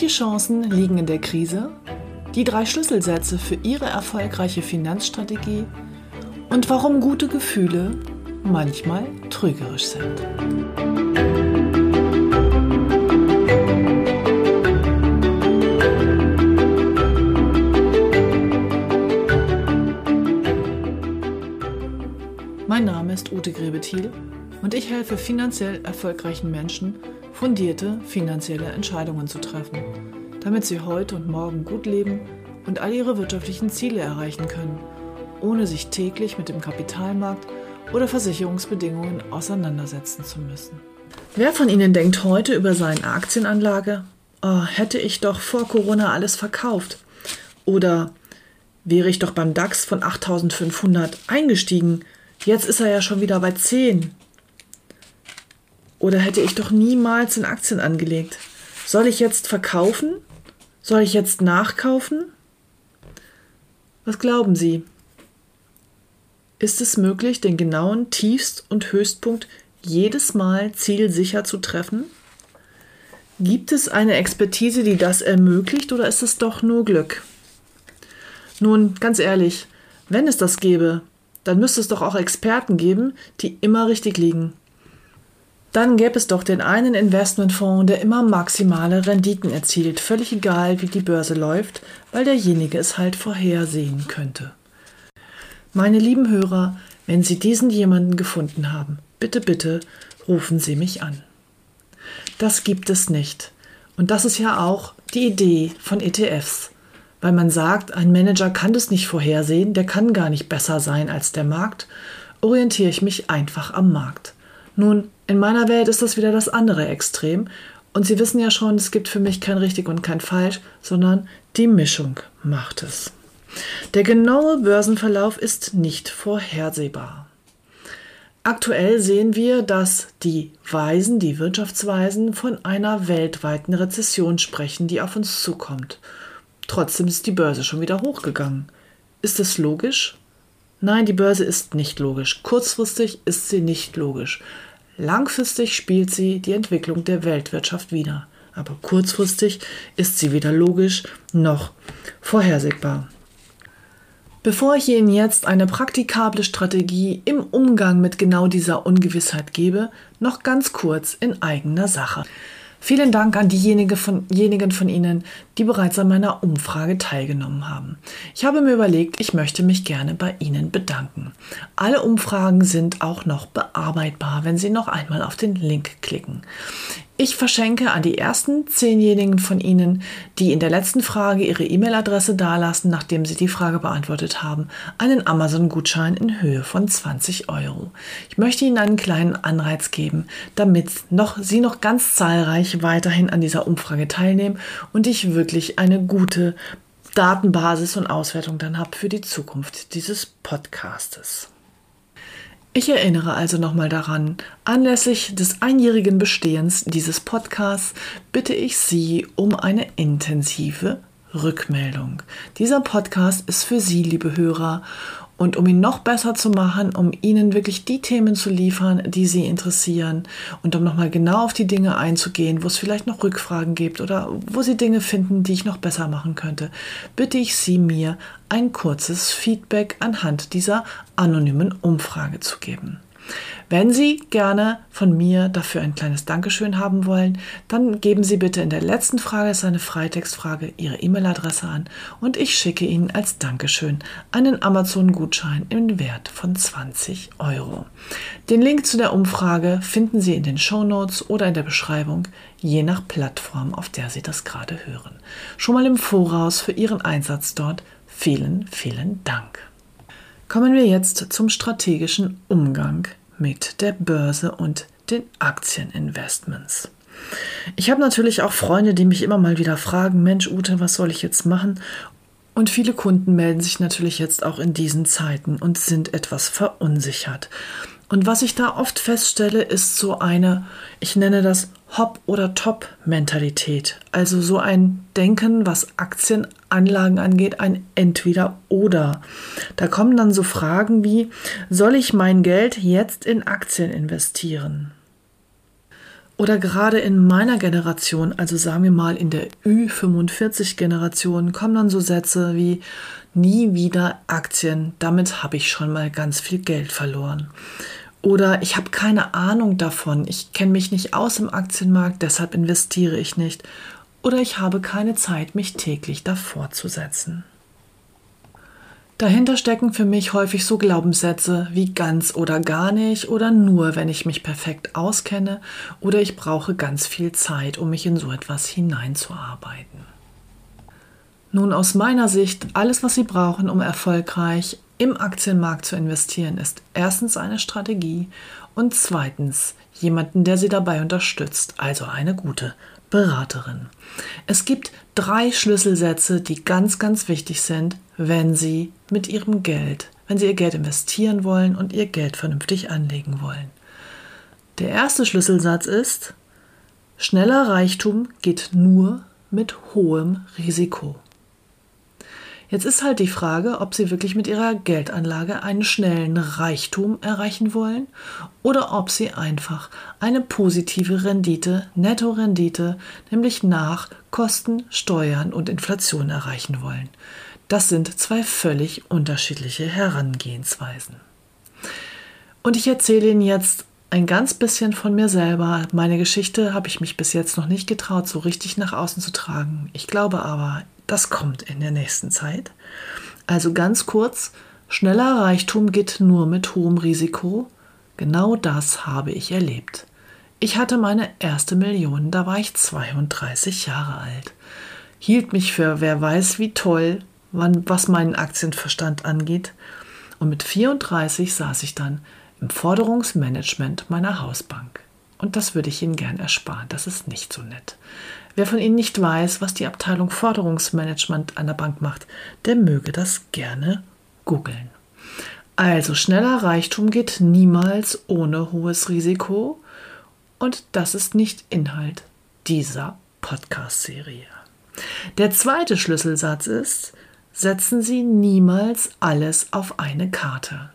Welche Chancen liegen in der Krise? Die drei Schlüsselsätze für Ihre erfolgreiche Finanzstrategie und warum gute Gefühle manchmal trügerisch sind. Mein Name ist Ute Grebethiel und ich helfe finanziell erfolgreichen Menschen, fundierte finanzielle Entscheidungen zu treffen, damit sie heute und morgen gut leben und all ihre wirtschaftlichen Ziele erreichen können, ohne sich täglich mit dem Kapitalmarkt oder Versicherungsbedingungen auseinandersetzen zu müssen. Wer von Ihnen denkt heute über seine Aktienanlage, oh, hätte ich doch vor Corona alles verkauft? Oder wäre ich doch beim DAX von 8500 eingestiegen? Jetzt ist er ja schon wieder bei 10. Oder hätte ich doch niemals in Aktien angelegt? Soll ich jetzt verkaufen? Soll ich jetzt nachkaufen? Was glauben Sie? Ist es möglich, den genauen Tiefst- und Höchstpunkt jedes Mal zielsicher zu treffen? Gibt es eine Expertise, die das ermöglicht, oder ist es doch nur Glück? Nun, ganz ehrlich, wenn es das gäbe, dann müsste es doch auch Experten geben, die immer richtig liegen. Dann gäbe es doch den einen Investmentfonds, der immer maximale Renditen erzielt, völlig egal, wie die Börse läuft, weil derjenige es halt vorhersehen könnte. Meine lieben Hörer, wenn Sie diesen jemanden gefunden haben, bitte, bitte rufen Sie mich an. Das gibt es nicht. Und das ist ja auch die Idee von ETFs. Weil man sagt, ein Manager kann das nicht vorhersehen, der kann gar nicht besser sein als der Markt, orientiere ich mich einfach am Markt. Nun, in meiner Welt ist das wieder das andere Extrem. Und Sie wissen ja schon, es gibt für mich kein richtig und kein falsch, sondern die Mischung macht es. Der genaue Börsenverlauf ist nicht vorhersehbar. Aktuell sehen wir, dass die Weisen, die Wirtschaftsweisen, von einer weltweiten Rezession sprechen, die auf uns zukommt. Trotzdem ist die Börse schon wieder hochgegangen. Ist es logisch? Nein, die Börse ist nicht logisch. Kurzfristig ist sie nicht logisch. Langfristig spielt sie die Entwicklung der Weltwirtschaft wider. Aber kurzfristig ist sie weder logisch noch vorhersehbar. Bevor ich Ihnen jetzt eine praktikable Strategie im Umgang mit genau dieser Ungewissheit gebe, noch ganz kurz in eigener Sache. Vielen Dank an diejenigen von, diejenigen von Ihnen, die bereits an meiner Umfrage teilgenommen haben. Ich habe mir überlegt, ich möchte mich gerne bei Ihnen bedanken. Alle Umfragen sind auch noch bearbeitbar, wenn Sie noch einmal auf den Link klicken. Ich verschenke an die ersten zehnjenigen von Ihnen, die in der letzten Frage ihre E-Mail-Adresse dalassen, nachdem sie die Frage beantwortet haben, einen Amazon-Gutschein in Höhe von 20 Euro. Ich möchte Ihnen einen kleinen Anreiz geben, damit noch, Sie noch ganz zahlreich weiterhin an dieser Umfrage teilnehmen und ich wirklich eine gute Datenbasis und Auswertung dann habe für die Zukunft dieses Podcastes. Ich erinnere also nochmal daran, anlässlich des einjährigen Bestehens dieses Podcasts bitte ich Sie um eine intensive Rückmeldung. Dieser Podcast ist für Sie, liebe Hörer, Und um ihn noch besser zu machen, um Ihnen wirklich die Themen zu liefern, die Sie interessieren und um nochmal genau auf die Dinge einzugehen, wo es vielleicht noch Rückfragen gibt oder wo Sie Dinge finden, die ich noch besser machen könnte, bitte ich Sie mir ein kurzes Feedback anhand dieser anonymen Umfrage zu geben. Wenn Sie gerne von mir dafür ein kleines Dankeschön haben wollen, dann geben Sie bitte in der letzten Frage, ist eine Freitextfrage, Ihre E-Mail-Adresse an und ich schicke Ihnen als Dankeschön einen Amazon-Gutschein im Wert von 20 Euro. Den Link zu der Umfrage finden Sie in den Show Notes oder in der Beschreibung, je nach Plattform, auf der Sie das gerade hören. Schon mal im Voraus für Ihren Einsatz dort vielen, vielen Dank. Kommen wir jetzt zum strategischen Umgang mit der Börse und den Aktieninvestments. Ich habe natürlich auch Freunde, die mich immer mal wieder fragen, Mensch Ute, was soll ich jetzt machen? Und viele Kunden melden sich natürlich jetzt auch in diesen Zeiten und sind etwas verunsichert. Und was ich da oft feststelle, ist so eine, ich nenne das Hop- oder Top-Mentalität. Also so ein Denken, was Aktienanlagen angeht, ein Entweder-Oder. Da kommen dann so Fragen wie, soll ich mein Geld jetzt in Aktien investieren? Oder gerade in meiner Generation, also sagen wir mal in der Ü45-Generation, kommen dann so Sätze wie, nie wieder Aktien, damit habe ich schon mal ganz viel Geld verloren. Oder ich habe keine Ahnung davon, ich kenne mich nicht aus im Aktienmarkt, deshalb investiere ich nicht. Oder ich habe keine Zeit, mich täglich davor zu setzen. Dahinter stecken für mich häufig so Glaubenssätze wie ganz oder gar nicht oder nur, wenn ich mich perfekt auskenne oder ich brauche ganz viel Zeit, um mich in so etwas hineinzuarbeiten. Nun aus meiner Sicht, alles, was Sie brauchen, um erfolgreich im Aktienmarkt zu investieren, ist erstens eine Strategie und zweitens jemanden, der Sie dabei unterstützt, also eine gute Beraterin. Es gibt drei Schlüsselsätze, die ganz, ganz wichtig sind, wenn Sie mit Ihrem Geld, wenn Sie Ihr Geld investieren wollen und Ihr Geld vernünftig anlegen wollen. Der erste Schlüsselsatz ist, schneller Reichtum geht nur mit hohem Risiko. Jetzt ist halt die Frage, ob Sie wirklich mit Ihrer Geldanlage einen schnellen Reichtum erreichen wollen oder ob Sie einfach eine positive Rendite, Netto-Rendite, nämlich nach Kosten, Steuern und Inflation erreichen wollen. Das sind zwei völlig unterschiedliche Herangehensweisen. Und ich erzähle Ihnen jetzt ein ganz bisschen von mir selber. Meine Geschichte habe ich mich bis jetzt noch nicht getraut, so richtig nach außen zu tragen. Ich glaube aber, das kommt in der nächsten Zeit. Also ganz kurz, schneller Reichtum geht nur mit hohem Risiko. Genau das habe ich erlebt. Ich hatte meine erste Million, da war ich 32 Jahre alt. Hielt mich für wer weiß wie toll, was meinen Aktienverstand angeht. Und mit 34 saß ich dann im Forderungsmanagement meiner Hausbank. Und das würde ich Ihnen gern ersparen. Das ist nicht so nett. Wer von Ihnen nicht weiß, was die Abteilung Forderungsmanagement an der Bank macht, der möge das gerne googeln. Also schneller Reichtum geht niemals ohne hohes Risiko und das ist nicht Inhalt dieser Podcast-Serie. Der zweite Schlüsselsatz ist, setzen Sie niemals alles auf eine Karte.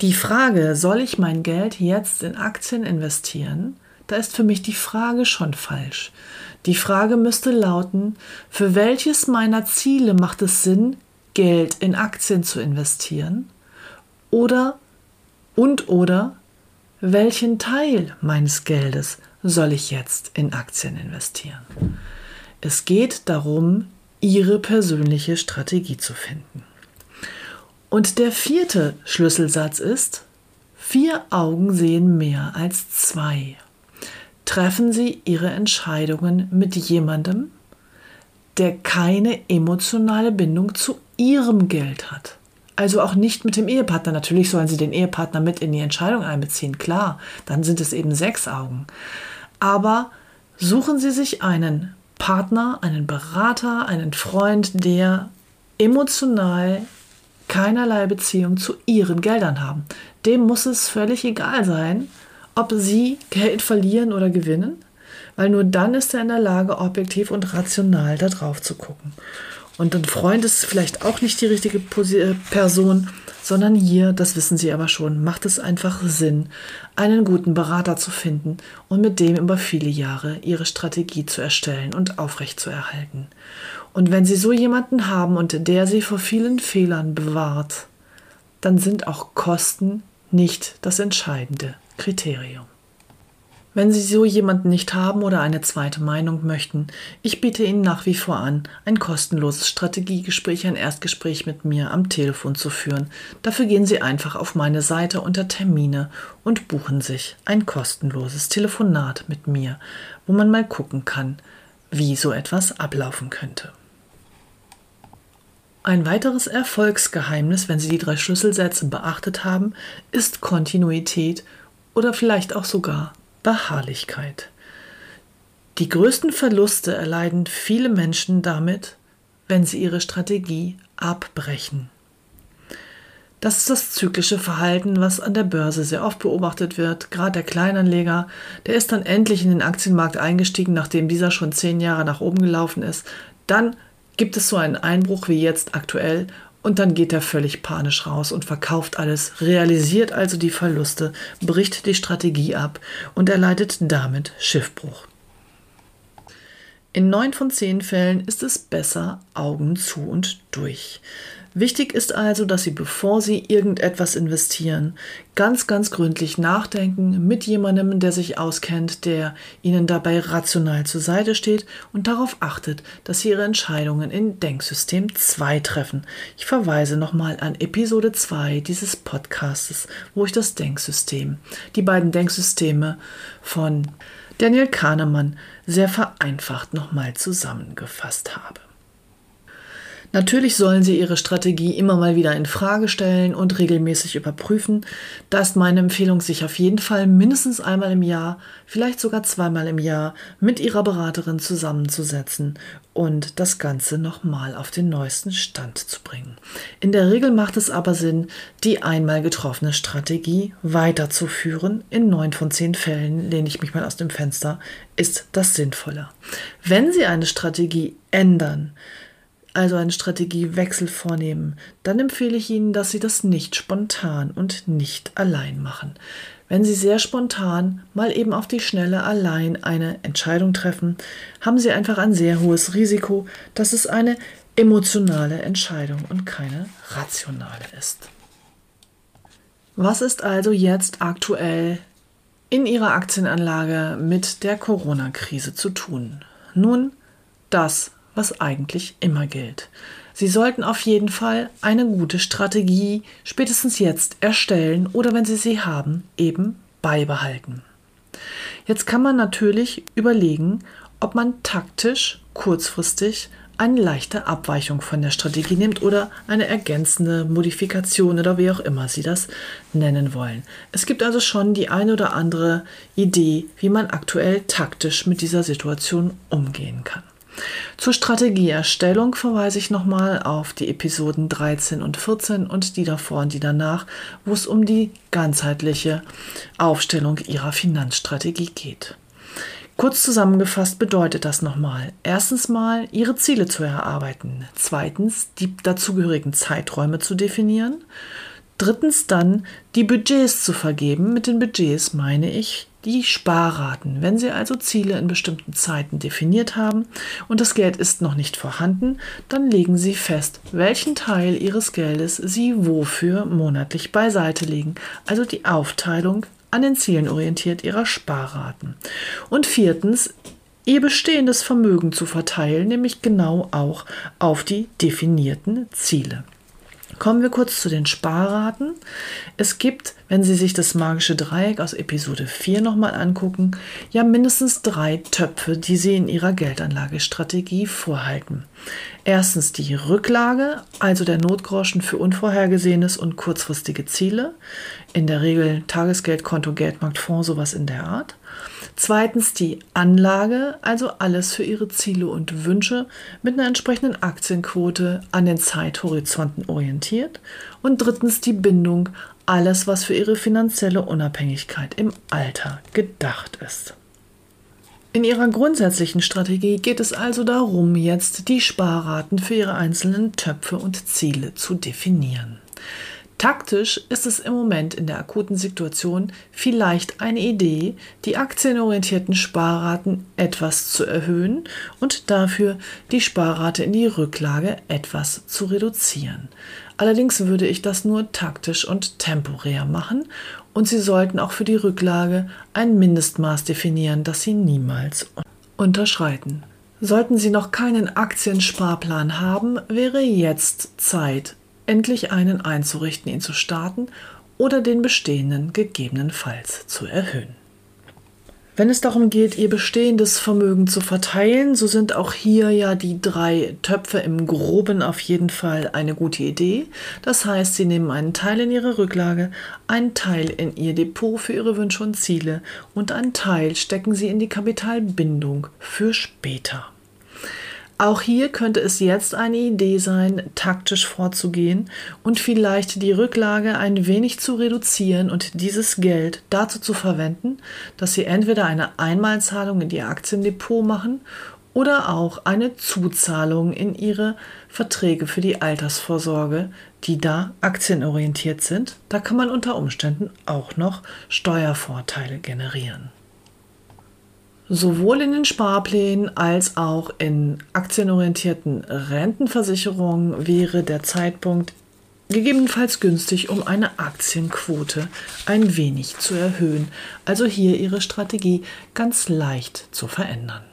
Die Frage, soll ich mein Geld jetzt in Aktien investieren, da ist für mich die Frage schon falsch. Die Frage müsste lauten, für welches meiner Ziele macht es Sinn, Geld in Aktien zu investieren? Oder und oder welchen Teil meines Geldes soll ich jetzt in Aktien investieren? Es geht darum, Ihre persönliche Strategie zu finden. Und der vierte Schlüsselsatz ist, vier Augen sehen mehr als zwei treffen Sie Ihre Entscheidungen mit jemandem, der keine emotionale Bindung zu Ihrem Geld hat. Also auch nicht mit dem Ehepartner. Natürlich sollen Sie den Ehepartner mit in die Entscheidung einbeziehen, klar, dann sind es eben sechs Augen. Aber suchen Sie sich einen Partner, einen Berater, einen Freund, der emotional keinerlei Beziehung zu Ihren Geldern haben. Dem muss es völlig egal sein, ob sie Geld verlieren oder gewinnen, weil nur dann ist er in der Lage, objektiv und rational da drauf zu gucken. Und ein Freund ist vielleicht auch nicht die richtige äh, Person, sondern hier, das wissen Sie aber schon, macht es einfach Sinn, einen guten Berater zu finden und mit dem über viele Jahre Ihre Strategie zu erstellen und aufrechtzuerhalten. Und wenn Sie so jemanden haben und der Sie vor vielen Fehlern bewahrt, dann sind auch Kosten nicht das entscheidende Kriterium. Wenn Sie so jemanden nicht haben oder eine zweite Meinung möchten, ich biete Ihnen nach wie vor an, ein kostenloses Strategiegespräch, ein Erstgespräch mit mir am Telefon zu führen. Dafür gehen Sie einfach auf meine Seite unter Termine und buchen sich ein kostenloses Telefonat mit mir, wo man mal gucken kann, wie so etwas ablaufen könnte. Ein weiteres Erfolgsgeheimnis, wenn Sie die drei Schlüsselsätze beachtet haben, ist Kontinuität oder vielleicht auch sogar Beharrlichkeit. Die größten Verluste erleiden viele Menschen damit, wenn sie ihre Strategie abbrechen. Das ist das zyklische Verhalten, was an der Börse sehr oft beobachtet wird. Gerade der Kleinanleger, der ist dann endlich in den Aktienmarkt eingestiegen, nachdem dieser schon zehn Jahre nach oben gelaufen ist. Dann gibt es so einen Einbruch wie jetzt aktuell und dann geht er völlig panisch raus und verkauft alles, realisiert also die Verluste, bricht die Strategie ab und erleidet damit Schiffbruch. In neun von zehn Fällen ist es besser Augen zu und durch. Wichtig ist also, dass Sie, bevor Sie irgendetwas investieren, ganz, ganz gründlich nachdenken mit jemandem, der sich auskennt, der Ihnen dabei rational zur Seite steht und darauf achtet, dass Sie Ihre Entscheidungen in Denksystem 2 treffen. Ich verweise nochmal an Episode 2 dieses Podcastes, wo ich das Denksystem, die beiden Denksysteme von Daniel Kahnemann sehr vereinfacht nochmal zusammengefasst habe. Natürlich sollen Sie Ihre Strategie immer mal wieder in Frage stellen und regelmäßig überprüfen. Da ist meine Empfehlung, sich auf jeden Fall mindestens einmal im Jahr, vielleicht sogar zweimal im Jahr mit Ihrer Beraterin zusammenzusetzen und das Ganze nochmal auf den neuesten Stand zu bringen. In der Regel macht es aber Sinn, die einmal getroffene Strategie weiterzuführen. In neun von zehn Fällen lehne ich mich mal aus dem Fenster, ist das sinnvoller. Wenn Sie eine Strategie ändern, also einen Strategiewechsel vornehmen, dann empfehle ich Ihnen, dass Sie das nicht spontan und nicht allein machen. Wenn Sie sehr spontan mal eben auf die Schnelle allein eine Entscheidung treffen, haben Sie einfach ein sehr hohes Risiko, dass es eine emotionale Entscheidung und keine rationale ist. Was ist also jetzt aktuell in Ihrer Aktienanlage mit der Corona-Krise zu tun? Nun, das, was eigentlich immer gilt. Sie sollten auf jeden Fall eine gute Strategie spätestens jetzt erstellen oder wenn Sie sie haben, eben beibehalten. Jetzt kann man natürlich überlegen, ob man taktisch kurzfristig eine leichte Abweichung von der Strategie nimmt oder eine ergänzende Modifikation oder wie auch immer Sie das nennen wollen. Es gibt also schon die eine oder andere Idee, wie man aktuell taktisch mit dieser Situation umgehen kann. Zur Strategieerstellung verweise ich nochmal auf die Episoden 13 und 14 und die davor und die danach, wo es um die ganzheitliche Aufstellung Ihrer Finanzstrategie geht. Kurz zusammengefasst bedeutet das nochmal. Erstens mal, Ihre Ziele zu erarbeiten. Zweitens, die dazugehörigen Zeiträume zu definieren. Drittens dann, die Budgets zu vergeben. Mit den Budgets meine ich die Sparraten. Wenn Sie also Ziele in bestimmten Zeiten definiert haben und das Geld ist noch nicht vorhanden, dann legen Sie fest, welchen Teil Ihres Geldes Sie wofür monatlich beiseite legen, also die Aufteilung an den Zielen orientiert Ihrer Sparraten. Und viertens, Ihr bestehendes Vermögen zu verteilen, nämlich genau auch auf die definierten Ziele. Kommen wir kurz zu den Sparraten. Es gibt, wenn Sie sich das magische Dreieck aus Episode 4 nochmal angucken, ja mindestens drei Töpfe, die Sie in Ihrer Geldanlagestrategie vorhalten. Erstens die Rücklage, also der Notgroschen für unvorhergesehenes und kurzfristige Ziele. In der Regel Tagesgeldkonto, Geldmarktfonds, sowas in der Art. Zweitens die Anlage, also alles für Ihre Ziele und Wünsche mit einer entsprechenden Aktienquote an den Zeithorizonten orientiert. Und drittens die Bindung, alles, was für Ihre finanzielle Unabhängigkeit im Alter gedacht ist. In ihrer grundsätzlichen Strategie geht es also darum, jetzt die Sparraten für ihre einzelnen Töpfe und Ziele zu definieren. Taktisch ist es im Moment in der akuten Situation vielleicht eine Idee, die aktienorientierten Sparraten etwas zu erhöhen und dafür die Sparrate in die Rücklage etwas zu reduzieren. Allerdings würde ich das nur taktisch und temporär machen und Sie sollten auch für die Rücklage ein Mindestmaß definieren, das Sie niemals unterschreiten. Sollten Sie noch keinen Aktiensparplan haben, wäre jetzt Zeit, endlich einen einzurichten, ihn zu starten oder den bestehenden gegebenenfalls zu erhöhen. Wenn es darum geht, ihr bestehendes Vermögen zu verteilen, so sind auch hier ja die drei Töpfe im groben auf jeden Fall eine gute Idee. Das heißt, sie nehmen einen Teil in ihre Rücklage, einen Teil in ihr Depot für ihre Wünsche und Ziele und einen Teil stecken sie in die Kapitalbindung für später. Auch hier könnte es jetzt eine Idee sein, taktisch vorzugehen und vielleicht die Rücklage ein wenig zu reduzieren und dieses Geld dazu zu verwenden, dass Sie entweder eine Einmalzahlung in Ihr Aktiendepot machen oder auch eine Zuzahlung in Ihre Verträge für die Altersvorsorge, die da aktienorientiert sind. Da kann man unter Umständen auch noch Steuervorteile generieren. Sowohl in den Sparplänen als auch in aktienorientierten Rentenversicherungen wäre der Zeitpunkt gegebenenfalls günstig, um eine Aktienquote ein wenig zu erhöhen, also hier Ihre Strategie ganz leicht zu verändern.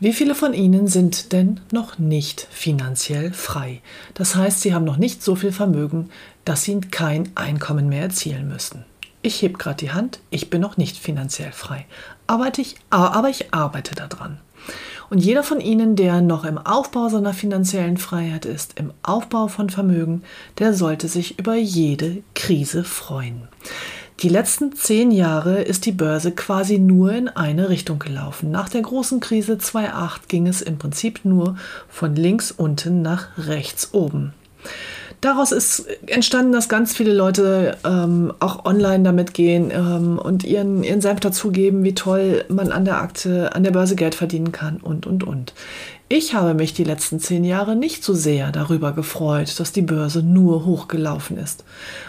Wie viele von Ihnen sind denn noch nicht finanziell frei? Das heißt, Sie haben noch nicht so viel Vermögen, dass Sie kein Einkommen mehr erzielen müssen. Ich heb gerade die Hand, ich bin noch nicht finanziell frei. Arbeite ich, aber ich arbeite daran. Und jeder von Ihnen, der noch im Aufbau seiner finanziellen Freiheit ist, im Aufbau von Vermögen, der sollte sich über jede Krise freuen. Die letzten zehn Jahre ist die Börse quasi nur in eine Richtung gelaufen. Nach der großen Krise 2008 ging es im Prinzip nur von links unten nach rechts oben daraus ist entstanden, dass ganz viele Leute ähm, auch online damit gehen ähm, und ihren, ihren Senf dazugeben, wie toll man an der Akte, an der Börse Geld verdienen kann und, und, und. Ich habe mich die letzten zehn Jahre nicht so sehr darüber gefreut, dass die Börse nur hochgelaufen ist.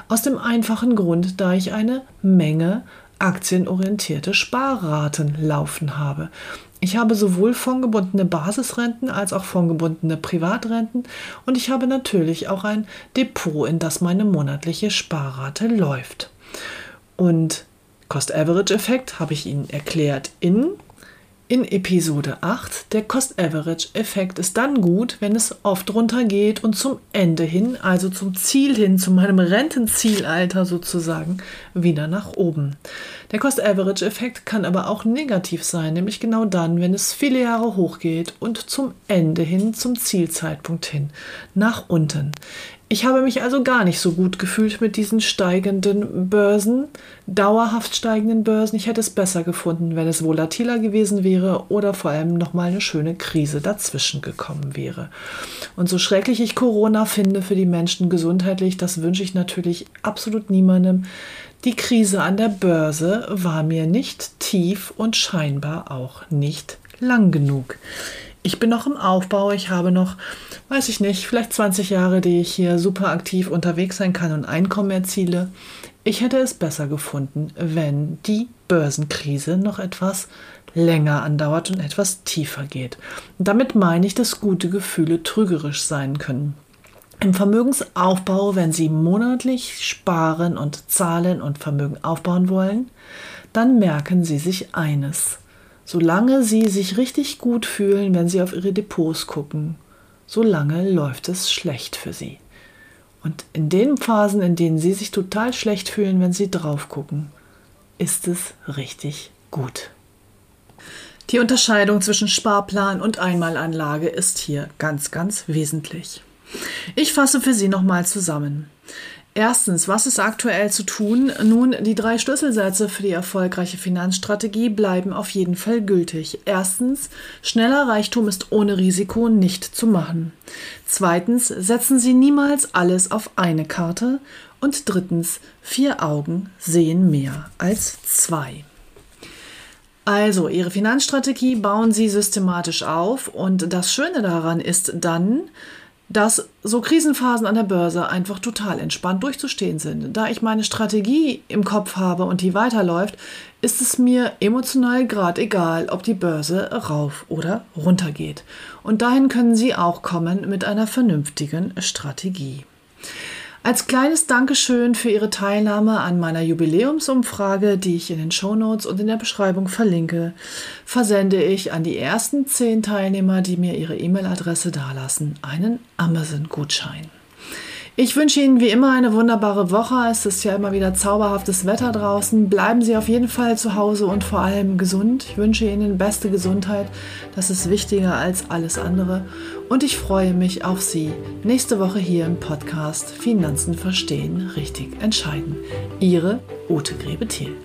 Aus dem einfachen Grund, da ich eine Menge aktienorientierte Sparraten laufen habe. Ich habe sowohl fondgebundene Basisrenten als auch fondgebundene Privatrenten und ich habe natürlich auch ein Depot, in das meine monatliche Sparrate läuft. Und Cost-Average-Effekt habe ich Ihnen erklärt in in Episode 8. Der Cost-Average-Effekt ist dann gut, wenn es oft runtergeht und zum Ende hin, also zum Ziel hin, zu meinem Rentenzielalter sozusagen, wieder nach oben. Der Cost-Average-Effekt kann aber auch negativ sein, nämlich genau dann, wenn es viele Jahre hochgeht und zum Ende hin, zum Zielzeitpunkt hin, nach unten. Ich habe mich also gar nicht so gut gefühlt mit diesen steigenden Börsen, dauerhaft steigenden Börsen. Ich hätte es besser gefunden, wenn es volatiler gewesen wäre oder vor allem nochmal eine schöne Krise dazwischen gekommen wäre. Und so schrecklich ich Corona finde für die Menschen gesundheitlich, das wünsche ich natürlich absolut niemandem. Die Krise an der Börse war mir nicht tief und scheinbar auch nicht lang genug ich bin noch im Aufbau. Ich habe noch, weiß ich nicht, vielleicht 20 Jahre, die ich hier super aktiv unterwegs sein kann und Einkommen erziele. Ich hätte es besser gefunden, wenn die Börsenkrise noch etwas länger andauert und etwas tiefer geht. damit meine ich, dass gute Gefühle trügerisch sein können. Im Vermögensaufbau, wenn Sie monatlich sparen und zahlen und Vermögen aufbauen wollen, dann merken Sie sich eines. Solange Sie sich richtig gut fühlen, wenn Sie auf Ihre Depots gucken, solange läuft es schlecht für Sie. Und in den Phasen, in denen Sie sich total schlecht fühlen, wenn Sie drauf gucken, ist es richtig gut. Die Unterscheidung zwischen Sparplan und Einmalanlage ist hier ganz, ganz wesentlich. Ich fasse für Sie nochmal zusammen. Erstens, was ist aktuell zu tun? Nun, die drei Schlüsselsätze für die erfolgreiche Finanzstrategie bleiben auf jeden Fall gültig. Erstens, schneller Reichtum ist ohne Risiko nicht zu machen. Zweitens, setzen Sie niemals alles auf eine Karte. Und drittens, vier Augen sehen mehr als zwei. Also, Ihre Finanzstrategie bauen Sie systematisch auf und das Schöne daran ist dann, dass so Krisenphasen an der Börse einfach total entspannt durchzustehen sind. Da ich meine Strategie im Kopf habe und die weiterläuft, ist es mir emotional gerade egal, ob die Börse rauf oder runter geht. Und dahin können Sie auch kommen mit einer vernünftigen Strategie. Als kleines Dankeschön für Ihre Teilnahme an meiner Jubiläumsumfrage, die ich in den Shownotes und in der Beschreibung verlinke, versende ich an die ersten zehn Teilnehmer, die mir ihre E-Mail-Adresse dalassen, einen Amazon-Gutschein. Ich wünsche Ihnen wie immer eine wunderbare Woche. Es ist ja immer wieder zauberhaftes Wetter draußen. Bleiben Sie auf jeden Fall zu Hause und vor allem gesund. Ich wünsche Ihnen beste Gesundheit. Das ist wichtiger als alles andere. Und ich freue mich auf Sie nächste Woche hier im Podcast Finanzen verstehen, richtig entscheiden. Ihre Ute Grebe-Thiel.